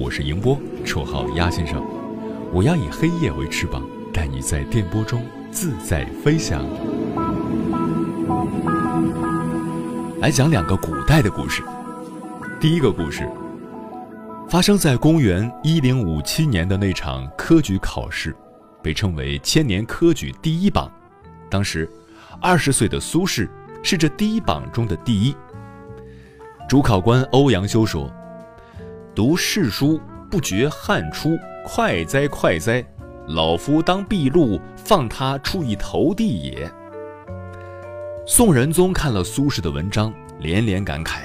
我是迎波，绰号鸭先生。我要以黑夜为翅膀，带你在电波中自在飞翔。来讲两个古代的故事。第一个故事发生在公元一零五七年的那场科举考试，被称为千年科举第一榜。当时，二十岁的苏轼是这第一榜中的第一。主考官欧阳修说。读世书不觉汗出，快哉快哉！老夫当闭路，放他出一头地也。宋仁宗看了苏轼的文章，连连感慨：“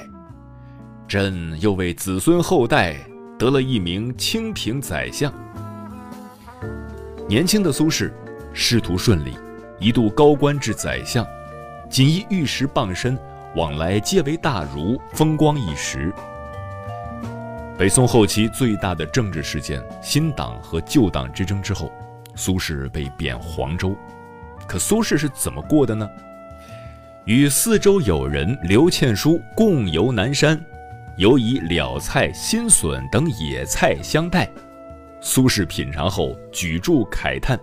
朕又为子孙后代得了一名清平宰相。”年轻的苏轼仕途顺利，一度高官至宰相，仅因玉食傍身，往来皆为大儒，风光一时。北宋后期最大的政治事件——新党和旧党之争之后，苏轼被贬黄州。可苏轼是怎么过的呢？与四周友人刘倩书共游南山，尤以了菜、新笋等野菜相待。苏轼品尝后，举箸慨叹：“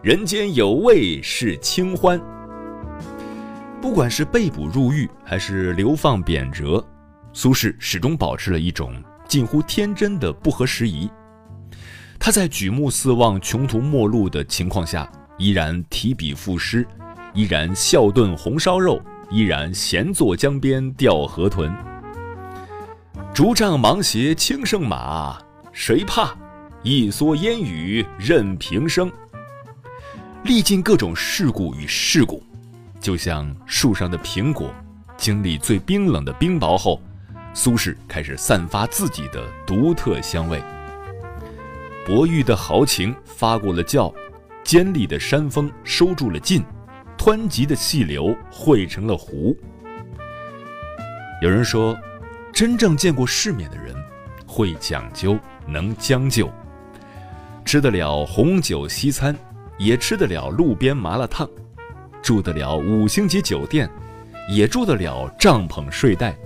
人间有味是清欢。”不管是被捕入狱，还是流放贬谪，苏轼始终保持了一种。近乎天真的不合时宜，他在举目四望、穷途末路的情况下，依然提笔赋诗，依然笑炖红烧肉，依然闲坐江边钓河豚。竹杖芒鞋轻胜马，谁怕？一蓑烟雨任平生。历尽各种世故与世故，就像树上的苹果，经历最冰冷的冰雹后。苏轼开始散发自己的独特香味。薄玉的豪情发过了窖，尖利的山峰收住了劲，湍急的细流汇成了湖。有人说，真正见过世面的人，会讲究，能将就，吃得了红酒西餐，也吃得了路边麻辣烫，住得了五星级酒店，也住得了帐篷睡袋。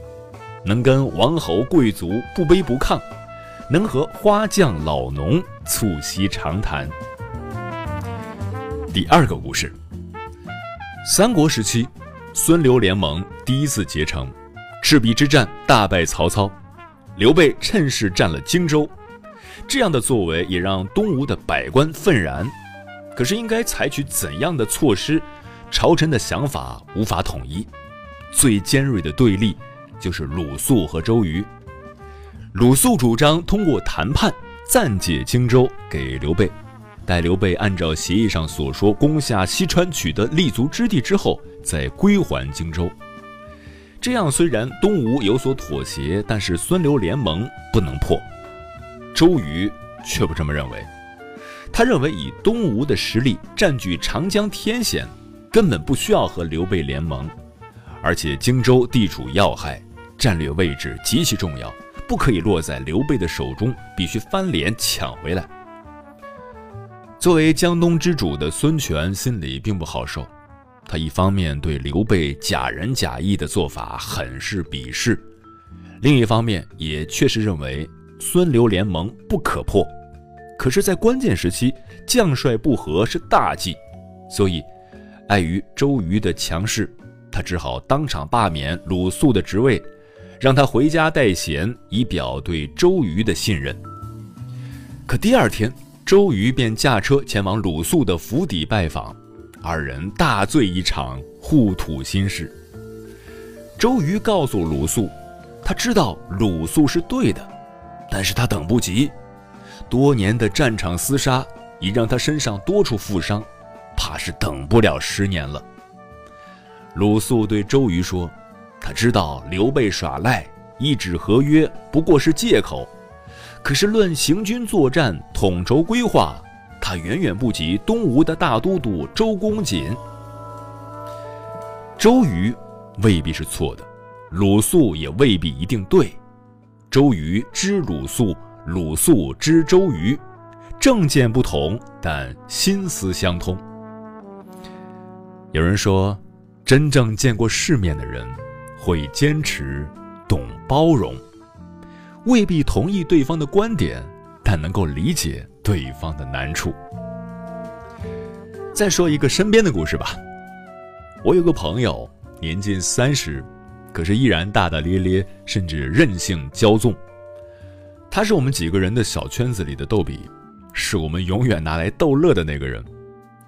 能跟王侯贵族不卑不亢，能和花匠老农促膝长谈。第二个故事：三国时期，孙刘联盟第一次结成，赤壁之战大败曹操，刘备趁势占了荆州，这样的作为也让东吴的百官愤然。可是应该采取怎样的措施？朝臣的想法无法统一，最尖锐的对立。就是鲁肃和周瑜。鲁肃主张通过谈判暂借荆州给刘备，待刘备按照协议上所说攻下西川，取得立足之地之后，再归还荆州。这样虽然东吴有所妥协，但是孙刘联盟不能破。周瑜却不这么认为，他认为以东吴的实力占据长江天险，根本不需要和刘备联盟，而且荆州地处要害。战略位置极其重要，不可以落在刘备的手中，必须翻脸抢回来。作为江东之主的孙权心里并不好受，他一方面对刘备假仁假义的做法很是鄙视，另一方面也确实认为孙刘联盟不可破。可是，在关键时期，将帅不和是大忌，所以碍于周瑜的强势，他只好当场罢免鲁肃的职位。让他回家待贤，以表对周瑜的信任。可第二天，周瑜便驾车前往鲁肃的府邸拜访，二人大醉一场，互吐心事。周瑜告诉鲁肃，他知道鲁肃是对的，但是他等不及，多年的战场厮杀已让他身上多处负伤，怕是等不了十年了。鲁肃对周瑜说：“他知道刘备耍赖，一纸合约不过是借口，可是论行军作战、统筹规划，他远远不及东吴的大都督周公瑾。”周瑜未必是错的，鲁肃也未必一定对。周瑜知鲁肃，鲁肃知周瑜，政见不同，但心思相通。有人说。真正见过世面的人，会坚持，懂包容，未必同意对方的观点，但能够理解对方的难处。再说一个身边的故事吧。我有个朋友，年近三十，可是依然大大咧咧，甚至任性骄纵。他是我们几个人的小圈子里的逗比，是我们永远拿来逗乐的那个人。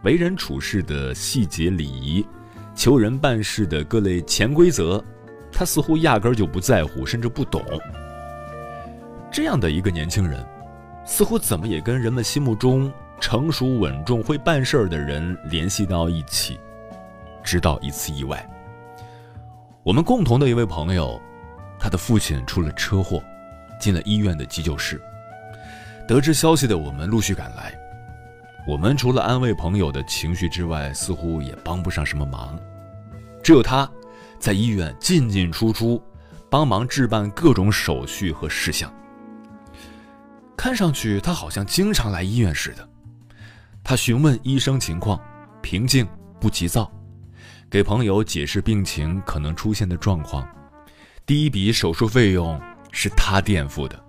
为人处事的细节礼仪。求人办事的各类潜规则，他似乎压根儿就不在乎，甚至不懂。这样的一个年轻人，似乎怎么也跟人们心目中成熟稳重、会办事儿的人联系到一起。直到一次意外，我们共同的一位朋友，他的父亲出了车祸，进了医院的急救室。得知消息的我们陆续赶来，我们除了安慰朋友的情绪之外，似乎也帮不上什么忙。只有他，在医院进进出出，帮忙置办各种手续和事项。看上去他好像经常来医院似的。他询问医生情况，平静不急躁，给朋友解释病情可能出现的状况。第一笔手术费用是他垫付的。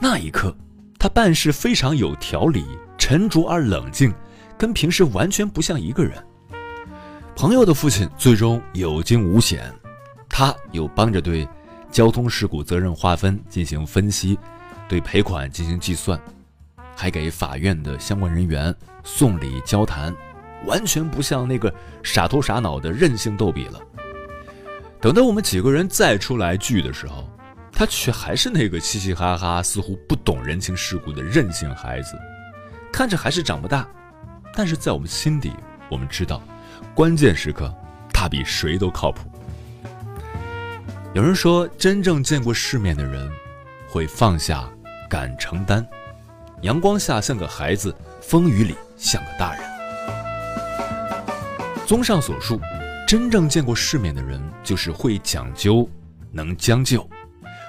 那一刻，他办事非常有条理，沉着而冷静，跟平时完全不像一个人。朋友的父亲最终有惊无险，他又帮着对交通事故责任划分进行分析，对赔款进行计算，还给法院的相关人员送礼交谈，完全不像那个傻头傻脑的任性逗比了。等到我们几个人再出来聚的时候，他却还是那个嘻嘻哈哈、似乎不懂人情世故的任性孩子，看着还是长不大，但是在我们心底，我们知道。关键时刻，他比谁都靠谱。有人说，真正见过世面的人，会放下，敢承担。阳光下像个孩子，风雨里像个大人。综上所述，真正见过世面的人，就是会讲究，能将就，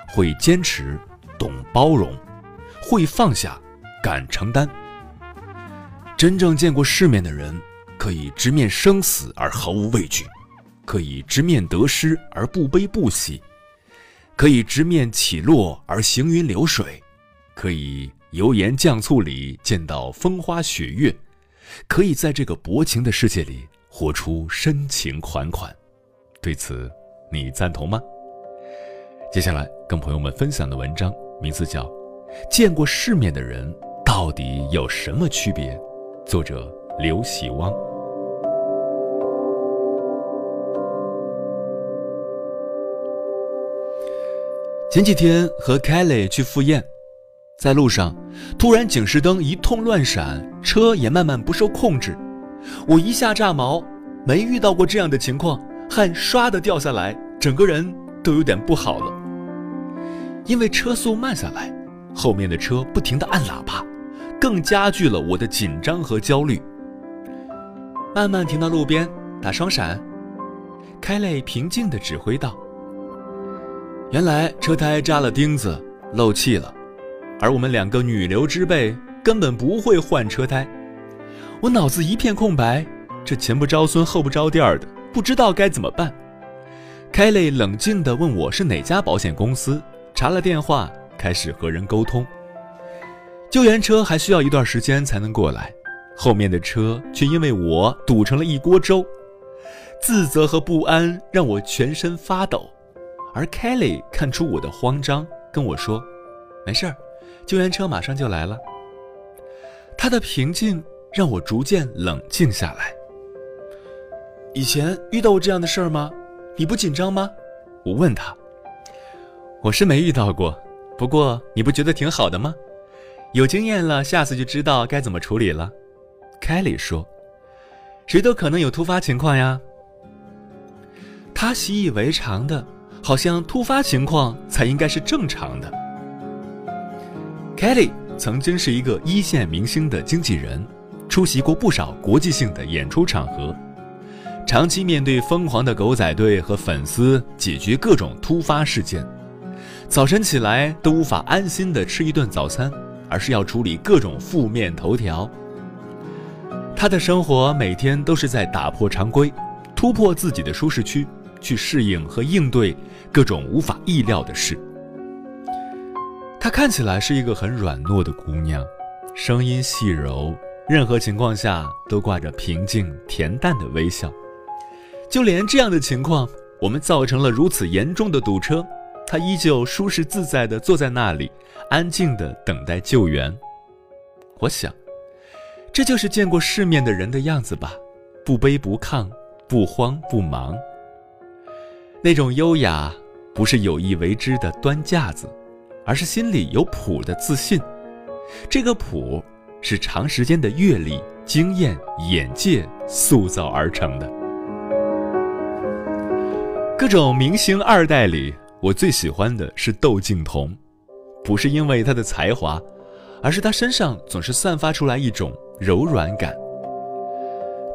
会坚持，懂包容，会放下，敢承担。真正见过世面的人。可以直面生死而毫无畏惧，可以直面得失而不悲不喜，可以直面起落而行云流水，可以油盐酱醋里见到风花雪月，可以在这个薄情的世界里活出深情款款。对此，你赞同吗？接下来跟朋友们分享的文章名字叫《见过世面的人到底有什么区别》，作者刘喜汪。前几天和 Kelly 去赴宴，在路上，突然警示灯一通乱闪，车也慢慢不受控制，我一下炸毛，没遇到过这样的情况，汗唰的掉下来，整个人都有点不好了。因为车速慢下来，后面的车不停的按喇叭，更加剧了我的紧张和焦虑。慢慢停到路边，打双闪，Kelly 平静的指挥道。原来车胎扎了钉子，漏气了，而我们两个女流之辈根本不会换车胎。我脑子一片空白，这前不着村后不着店的，不知道该怎么办。凯雷冷静地问我是哪家保险公司，查了电话，开始和人沟通。救援车还需要一段时间才能过来，后面的车却因为我堵成了一锅粥，自责和不安让我全身发抖。而 Kelly 看出我的慌张，跟我说：“没事儿，救援车马上就来了。”他的平静让我逐渐冷静下来。以前遇到过这样的事儿吗？你不紧张吗？我问他。我是没遇到过，不过你不觉得挺好的吗？有经验了，下次就知道该怎么处理了。凯莉说：“谁都可能有突发情况呀。”他习以为常的，好像突发情况才应该是正常的。凯莉曾经是一个一线明星的经纪人，出席过不少国际性的演出场合，长期面对疯狂的狗仔队和粉丝，解决各种突发事件。早晨起来都无法安心的吃一顿早餐，而是要处理各种负面头条。他的生活每天都是在打破常规，突破自己的舒适区，去适应和应对各种无法意料的事。她看起来是一个很软糯的姑娘，声音细柔，任何情况下都挂着平静恬淡的微笑。就连这样的情况，我们造成了如此严重的堵车。她依旧舒适自在地坐在那里，安静地等待救援。我想，这就是见过世面的人的样子吧，不卑不亢，不慌不忙。那种优雅，不是有意为之的端架子，而是心里有谱的自信。这个谱，是长时间的阅历、经验、眼界塑造而成的。各种明星二代里。我最喜欢的是窦靖童，不是因为他的才华，而是他身上总是散发出来一种柔软感。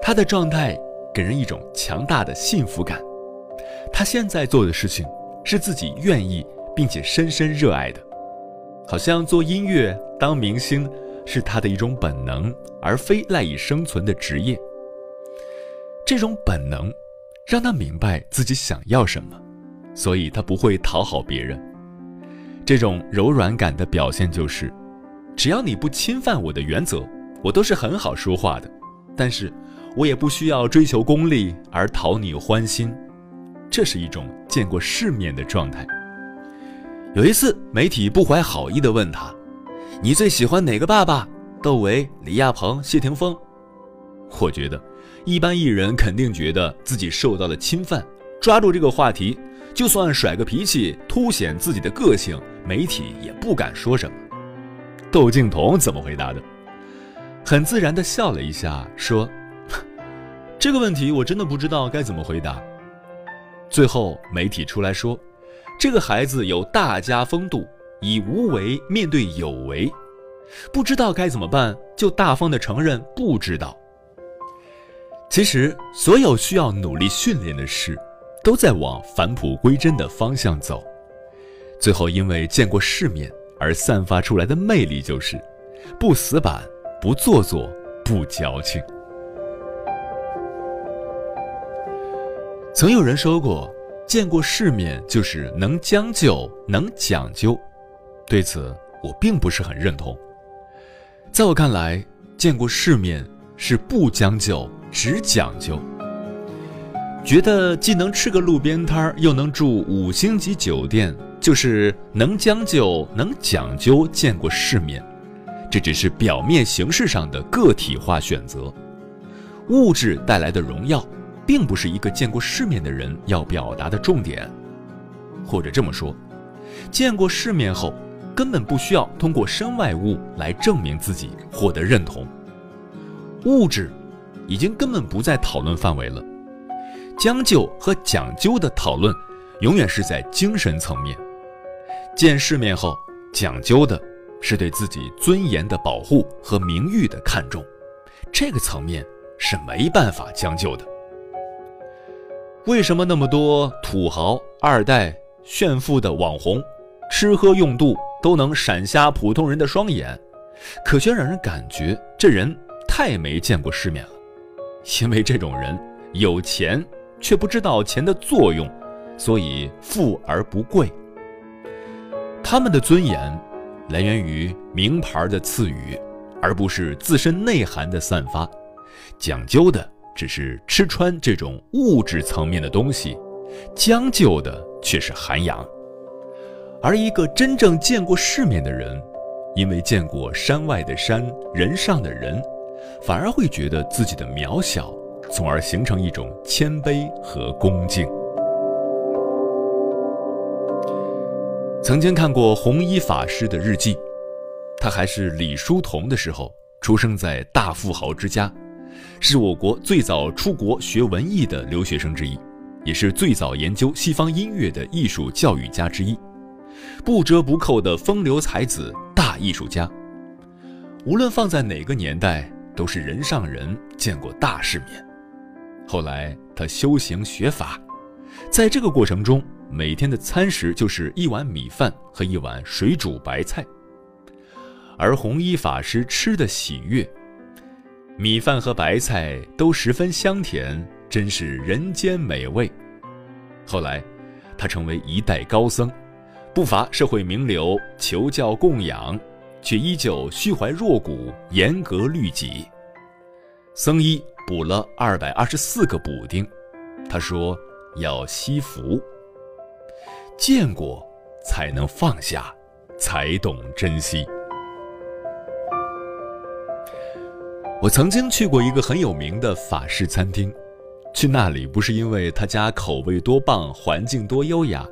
他的状态给人一种强大的幸福感。他现在做的事情是自己愿意并且深深热爱的，好像做音乐、当明星是他的一种本能，而非赖以生存的职业。这种本能让他明白自己想要什么。所以他不会讨好别人。这种柔软感的表现就是，只要你不侵犯我的原则，我都是很好说话的。但是，我也不需要追求功利而讨你欢心。这是一种见过世面的状态。有一次，媒体不怀好意地问他：“你最喜欢哪个爸爸？窦唯、李亚鹏、谢霆锋？”我觉得，一般艺人肯定觉得自己受到了侵犯，抓住这个话题。就算甩个脾气，凸显自己的个性，媒体也不敢说什么。窦靖童怎么回答的？很自然地笑了一下，说：“这个问题我真的不知道该怎么回答。”最后媒体出来说：“这个孩子有大家风度，以无为面对有为，不知道该怎么办，就大方地承认不知道。”其实，所有需要努力训练的事。都在往返璞归真的方向走，最后因为见过世面而散发出来的魅力就是，不死板，不做作，不矫情。曾有人说过，见过世面就是能将就，能讲究。对此，我并不是很认同。在我看来，见过世面是不将就，只讲究。觉得既能吃个路边摊儿，又能住五星级酒店，就是能将就、能讲究、见过世面。这只是表面形式上的个体化选择。物质带来的荣耀，并不是一个见过世面的人要表达的重点。或者这么说，见过世面后，根本不需要通过身外物来证明自己，获得认同。物质，已经根本不在讨论范围了。将就和讲究的讨论，永远是在精神层面。见世面后，讲究的是对自己尊严的保护和名誉的看重，这个层面是没办法将就的。为什么那么多土豪、二代、炫富的网红，吃喝用度都能闪瞎普通人的双眼，可却让人感觉这人太没见过世面了？因为这种人有钱。却不知道钱的作用，所以富而不贵。他们的尊严来源于名牌的赐予，而不是自身内涵的散发。讲究的只是吃穿这种物质层面的东西，将就的却是涵养。而一个真正见过世面的人，因为见过山外的山，人上的人，反而会觉得自己的渺小，从而形成一种谦卑和恭敬。曾经看过弘一法师的日记，他还是李叔同的时候，出生在大富豪之家，是我国最早出国学文艺的留学生之一，也是最早研究西方音乐的艺术教育家之一。不折不扣的风流才子、大艺术家，无论放在哪个年代，都是人上人，见过大世面。后来他修行学法，在这个过程中，每天的餐食就是一碗米饭和一碗水煮白菜。而弘一法师吃的喜悦，米饭和白菜都十分香甜，真是人间美味。后来，他成为一代高僧。不乏社会名流求教供养，却依旧虚怀若谷，严格律己。僧医补了二百二十四个补丁，他说要惜福。见过才能放下，才懂珍惜。我曾经去过一个很有名的法式餐厅，去那里不是因为他家口味多棒，环境多优雅。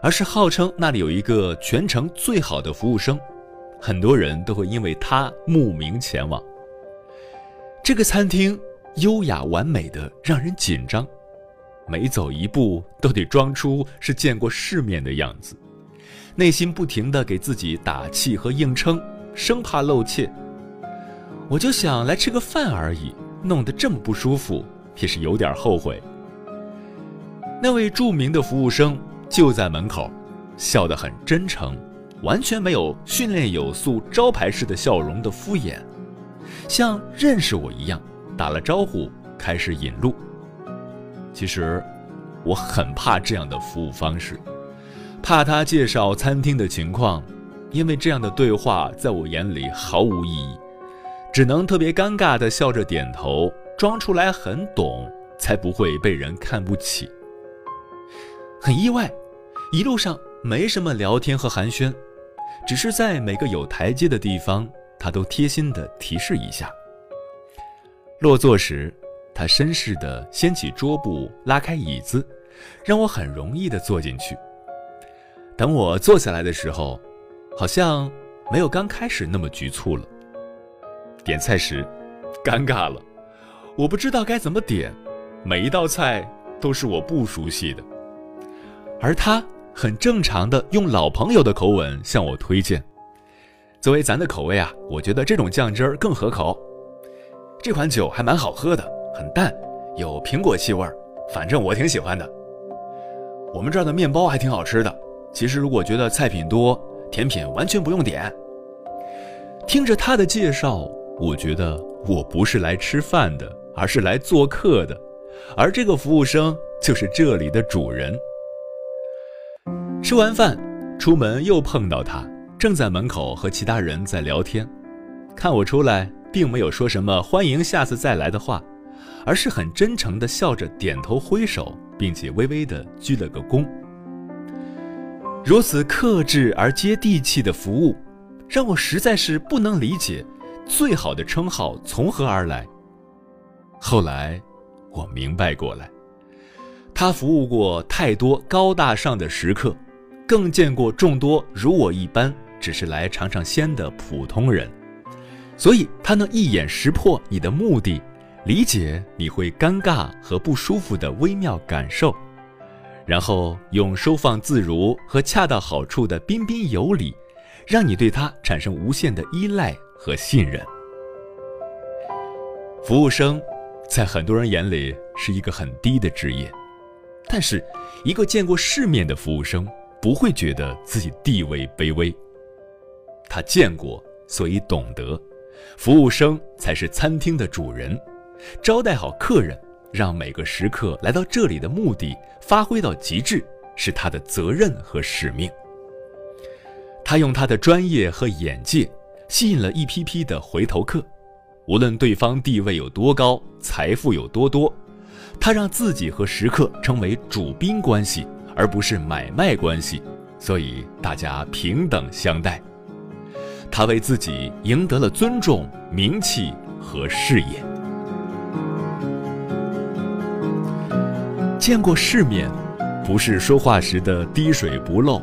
而是号称那里有一个全城最好的服务生，很多人都会因为他慕名前往。这个餐厅优雅完美的让人紧张，每走一步都得装出是见过世面的样子，内心不停的给自己打气和硬撑，生怕露怯。我就想来吃个饭而已，弄得这么不舒服，也是有点后悔。那位著名的服务生。就在门口，笑得很真诚，完全没有训练有素、招牌式的笑容的敷衍，像认识我一样，打了招呼，开始引路。其实，我很怕这样的服务方式，怕他介绍餐厅的情况，因为这样的对话在我眼里毫无意义，只能特别尴尬地笑着点头，装出来很懂，才不会被人看不起。很意外，一路上没什么聊天和寒暄，只是在每个有台阶的地方，他都贴心的提示一下。落座时，他绅士的掀起桌布，拉开椅子，让我很容易的坐进去。等我坐下来的时候，好像没有刚开始那么局促了。点菜时，尴尬了，我不知道该怎么点，每一道菜都是我不熟悉的。而他很正常的用老朋友的口吻向我推荐，作为咱的口味啊，我觉得这种酱汁儿更合口。这款酒还蛮好喝的，很淡，有苹果气味儿，反正我挺喜欢的。我们这儿的面包还挺好吃的。其实如果觉得菜品多，甜品完全不用点。听着他的介绍，我觉得我不是来吃饭的，而是来做客的，而这个服务生就是这里的主人。吃完饭，出门又碰到他，正在门口和其他人在聊天。看我出来，并没有说什么“欢迎下次再来”的话，而是很真诚地笑着点头挥手，并且微微地鞠了个躬。如此克制而接地气的服务，让我实在是不能理解，最好的称号从何而来。后来，我明白过来，他服务过太多高大上的食客。更见过众多如我一般只是来尝尝鲜的普通人，所以他能一眼识破你的目的，理解你会尴尬和不舒服的微妙感受，然后用收放自如和恰到好处的彬彬有礼，让你对他产生无限的依赖和信任。服务生，在很多人眼里是一个很低的职业，但是一个见过世面的服务生。不会觉得自己地位卑微。他见过，所以懂得，服务生才是餐厅的主人，招待好客人，让每个食客来到这里的目的发挥到极致，是他的责任和使命。他用他的专业和眼界，吸引了一批批的回头客，无论对方地位有多高，财富有多多，他让自己和食客成为主宾关系。而不是买卖关系，所以大家平等相待。他为自己赢得了尊重、名气和事业。见过世面，不是说话时的滴水不漏，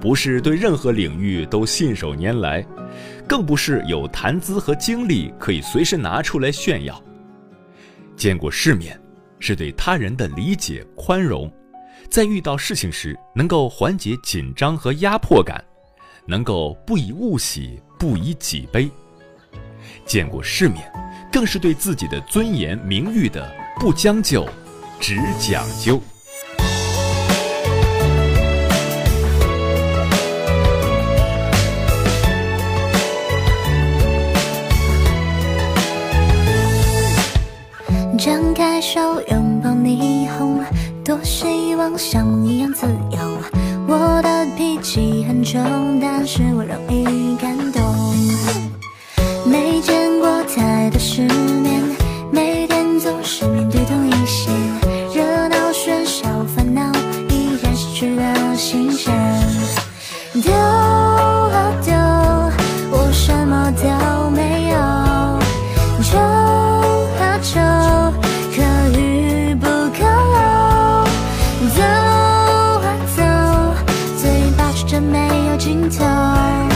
不是对任何领域都信手拈来，更不是有谈资和经历可以随时拿出来炫耀。见过世面，是对他人的理解宽容，在遇到事情时能够缓解紧张和压迫感，能够不以物喜，不以己悲。见过世面，更是对自己的尊严名誉的不将就。只讲究。像梦一样自由。我的脾气很冲，但是我容易感尽头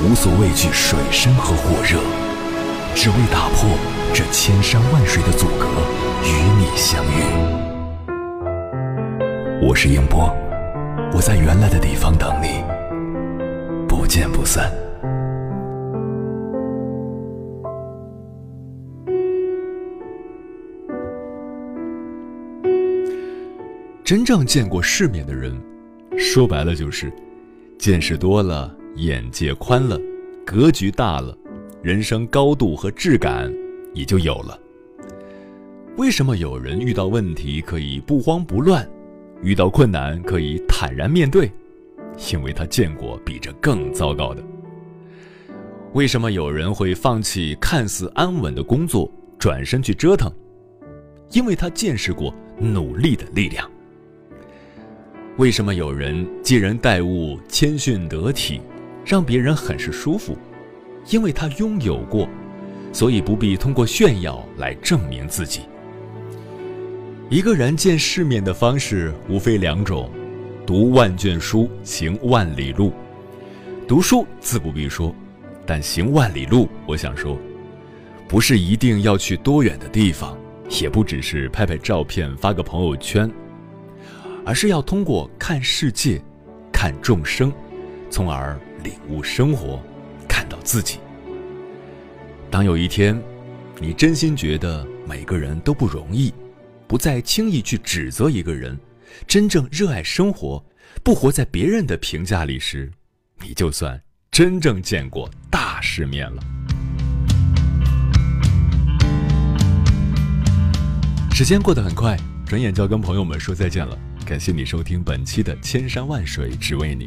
无所畏惧水深和火热，只为打破这千山万水的阻隔，与你相遇。我是英波，我在原来的地方等你，不见不散。真正见过世面的人，说白了就是。见识多了，眼界宽了，格局大了，人生高度和质感也就有了。为什么有人遇到问题可以不慌不乱，遇到困难可以坦然面对？因为他见过比这更糟糕的。为什么有人会放弃看似安稳的工作，转身去折腾？因为他见识过努力的力量。为什么有人接人待物谦逊得体，让别人很是舒服？因为他拥有过，所以不必通过炫耀来证明自己。一个人见世面的方式无非两种：读万卷书，行万里路。读书自不必说，但行万里路，我想说，不是一定要去多远的地方，也不只是拍拍照片发个朋友圈。而是要通过看世界、看众生，从而领悟生活，看到自己。当有一天，你真心觉得每个人都不容易，不再轻易去指责一个人，真正热爱生活，不活在别人的评价里时，你就算真正见过大世面了。时间过得很快，转眼就要跟朋友们说再见了。感谢你收听本期的《千山万水只为你》。